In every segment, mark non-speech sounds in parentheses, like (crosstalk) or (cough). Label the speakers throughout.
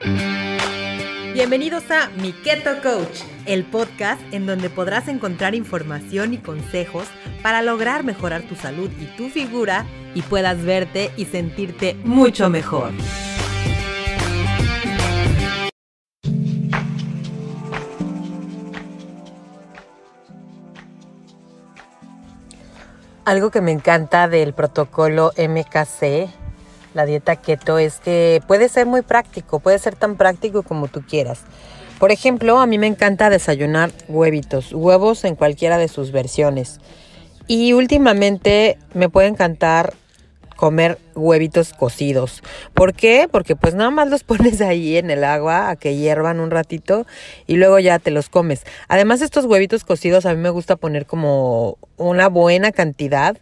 Speaker 1: Bienvenidos a Mi Keto Coach, el podcast en donde podrás encontrar información y consejos para lograr mejorar tu salud y tu figura y puedas verte y sentirte mucho mejor. Algo que me encanta del protocolo MKC la dieta keto es que puede ser muy práctico, puede ser tan práctico como tú quieras. Por ejemplo, a mí me encanta desayunar huevitos, huevos en cualquiera de sus versiones. Y últimamente me puede encantar comer huevitos cocidos. ¿Por qué? Porque pues nada más los (laughs) pones ahí en el agua a que hiervan un ratito y luego ya te los comes. Además estos huevitos cocidos a mí me gusta poner como una buena cantidad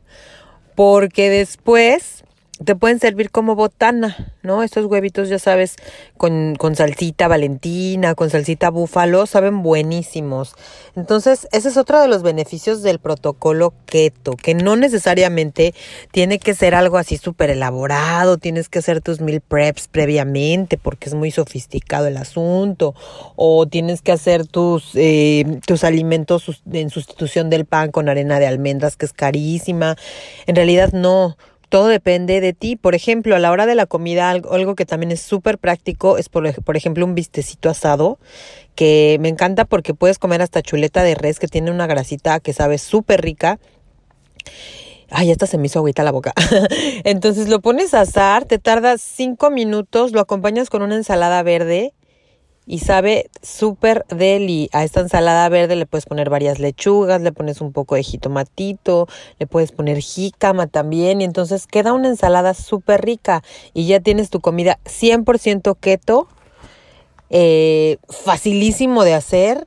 Speaker 1: porque después te pueden servir como botana, ¿no? Estos huevitos, ya sabes, con, con, salsita valentina, con salsita búfalo, saben buenísimos. Entonces, ese es otro de los beneficios del protocolo keto, que no necesariamente tiene que ser algo así súper elaborado, tienes que hacer tus meal preps previamente porque es muy sofisticado el asunto, o tienes que hacer tus, eh, tus alimentos en sustitución del pan con arena de almendras, que es carísima. En realidad no todo depende de ti. Por ejemplo, a la hora de la comida, algo, que también es súper práctico es, por, por, ejemplo, un vistecito asado, que me encanta porque puedes comer hasta chuleta de res, que tiene una grasita que sabe súper rica. Ay, esta se me hizo agüita la boca. (laughs) Entonces lo pones a asar, te tardas cinco minutos, lo acompañas con una ensalada verde y sabe súper deli. A esta ensalada verde le puedes poner varias lechugas, le pones un poco de jitomatito, le puedes poner jícama también y entonces queda una ensalada súper rica y ya tienes tu comida 100% keto, eh, facilísimo de hacer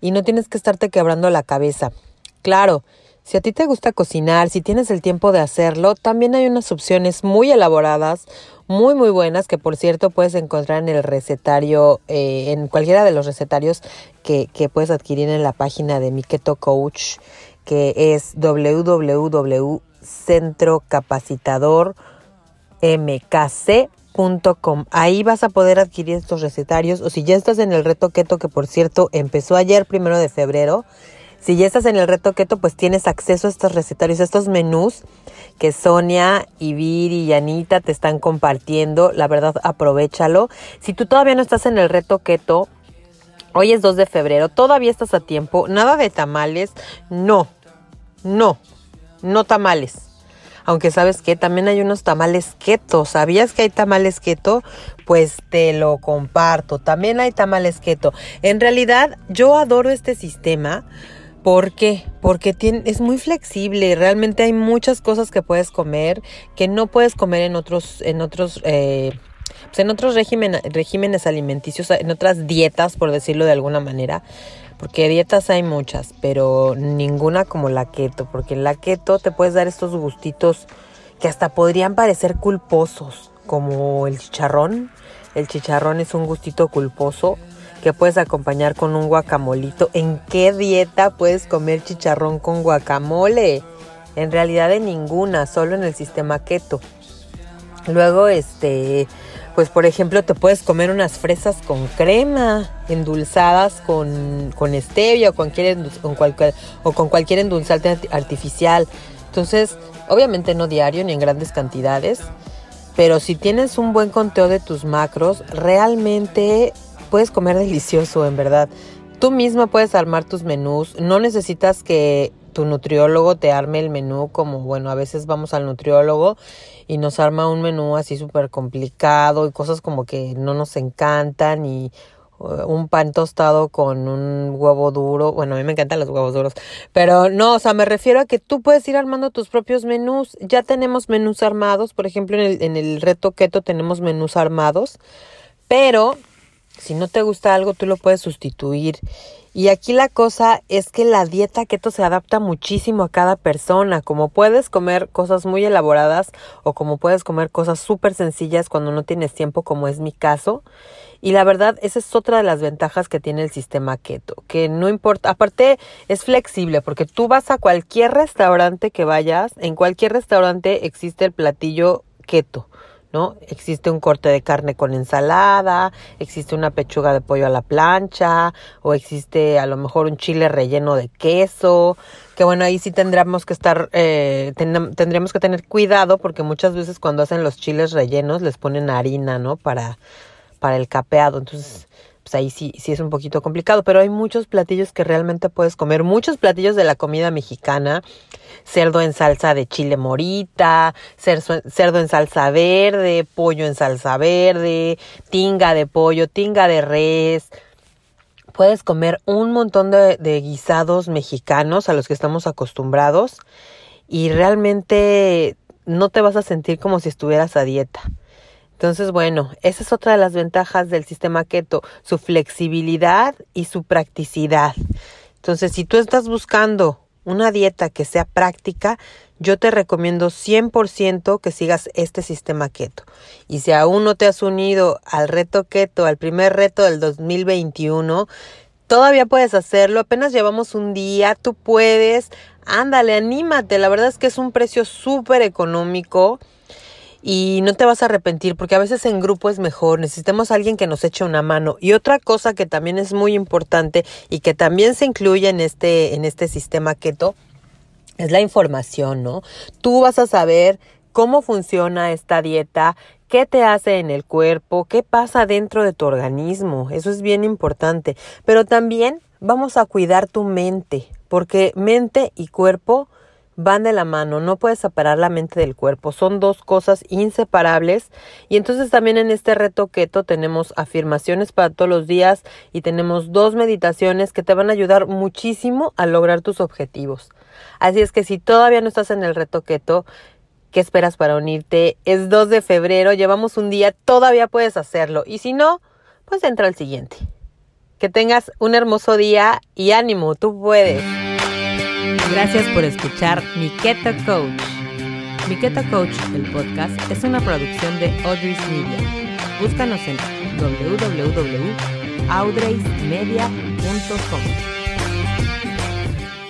Speaker 1: y no tienes que estarte quebrando la cabeza. Claro, si a ti te gusta cocinar, si tienes el tiempo de hacerlo, también hay unas opciones muy elaboradas, muy muy buenas que por cierto puedes encontrar en el recetario, eh, en cualquiera de los recetarios que, puedes adquirir en la página de Miketo Coach, que es www.centrocapacitadormkc.com. Ahí vas a poder adquirir estos recetarios o si ya estás en el reto keto que por cierto empezó ayer primero de febrero, si ya estás en el reto keto, pues tienes acceso a estos recetarios, a estos menús que Sonia, Viri y Anita te están compartiendo. La verdad, aprovechalo. Si tú todavía no estás en el reto keto, hoy es 2 de febrero, todavía estás a tiempo. Nada de tamales. No, no, no tamales. Aunque sabes que también hay unos tamales keto. ¿Sabías que hay tamales keto? Pues te lo comparto. También hay tamales keto. En realidad, yo adoro este sistema ¿Por qué? Porque tiene, es muy flexible. Realmente hay muchas cosas que puedes comer que no puedes comer en otros, en otros, eh, pues en otros regímenes alimenticios, en otras dietas, por decirlo de alguna manera. Porque dietas hay muchas, pero ninguna como la keto. Porque en la keto te puedes dar estos gustitos que hasta podrían parecer culposos, como el chicharrón. El chicharrón es un gustito culposo que puedes acompañar con un guacamolito. ¿En qué dieta puedes comer chicharrón con guacamole? En realidad en ninguna, solo en el sistema keto. Luego, este, pues por ejemplo, te puedes comer unas fresas con crema, endulzadas con, con stevia o, con cualquier, o con cualquier endulzante artificial. Entonces, obviamente no diario ni en grandes cantidades, pero si tienes un buen conteo de tus macros, realmente puedes comer delicioso, en verdad. Tú misma puedes armar tus menús, no necesitas que tu nutriólogo te arme el menú como, bueno, a veces vamos al nutriólogo y nos arma un menú así súper complicado y cosas como que no nos encantan y uh, un pan tostado con un huevo duro. Bueno, a mí me encantan los huevos duros. Pero no, o sea, me refiero a que tú puedes ir armando tus propios menús. Ya tenemos menús armados. Por ejemplo, en el, en el reto keto tenemos menús armados. Pero si no te gusta algo, tú lo puedes sustituir. Y aquí la cosa es que la dieta keto se adapta muchísimo a cada persona. Como puedes comer cosas muy elaboradas o como puedes comer cosas súper sencillas cuando no tienes tiempo, como es mi caso. Y la verdad, esa es otra de las ventajas que tiene el sistema keto, que no importa, aparte es flexible porque tú vas a cualquier restaurante que vayas, en cualquier restaurante existe el platillo keto. ¿No? Existe un corte de carne con ensalada, existe una pechuga de pollo a la plancha, o existe a lo mejor un chile relleno de queso, que bueno, ahí sí tendríamos que estar, eh, tendríamos que tener cuidado porque muchas veces cuando hacen los chiles rellenos les ponen harina, ¿no? Para, para el capeado, entonces pues ahí sí, sí es un poquito complicado, pero hay muchos platillos que realmente puedes comer, muchos platillos de la comida mexicana, cerdo en salsa de chile morita, cerdo en salsa verde, pollo en salsa verde, tinga de pollo, tinga de res, puedes comer un montón de, de, guisados mexicanos a los que estamos acostumbrados y realmente no te vas a sentir como si estuvieras a dieta. Entonces, bueno, esa es otra de las ventajas del sistema keto, su flexibilidad y su practicidad. Entonces, si tú estás buscando una dieta que sea práctica, yo te recomiendo 100% que sigas este sistema keto. Y si aún no te has unido al reto keto, al primer reto del 2021, todavía puedes hacerlo. Apenas llevamos un día, tú puedes. Ándale, anímate. La verdad es que es un precio súper económico y no te vas a arrepentir porque a veces en grupo es mejor, necesitamos a alguien que nos eche una mano. Y otra cosa que también es muy importante y que también se incluye en este, en este sistema keto es la información, ¿no? Tú vas a saber cómo funciona esta dieta, qué te hace en el cuerpo, qué pasa dentro de tu organismo, eso es bien importante. Pero también vamos a cuidar tu mente, porque mente y cuerpo van de la mano, no puedes separar la mente del cuerpo, son dos cosas inseparables y entonces también en este reto keto tenemos afirmaciones para todos los días y tenemos dos meditaciones que te van a ayudar muchísimo a lograr tus objetivos. Así es que si todavía no estás en el reto keto, ¿qué esperas para unirte? Es 2 de febrero, llevamos un día, todavía puedes hacerlo y si no, pues entra al siguiente. Que tengas un hermoso día y ánimo, tú puedes. Gracias por escuchar Mi Keto Coach. Mi Keto Coach, el podcast, es una producción de Audrey's Media. Búscanos en www.audreysmedia.com.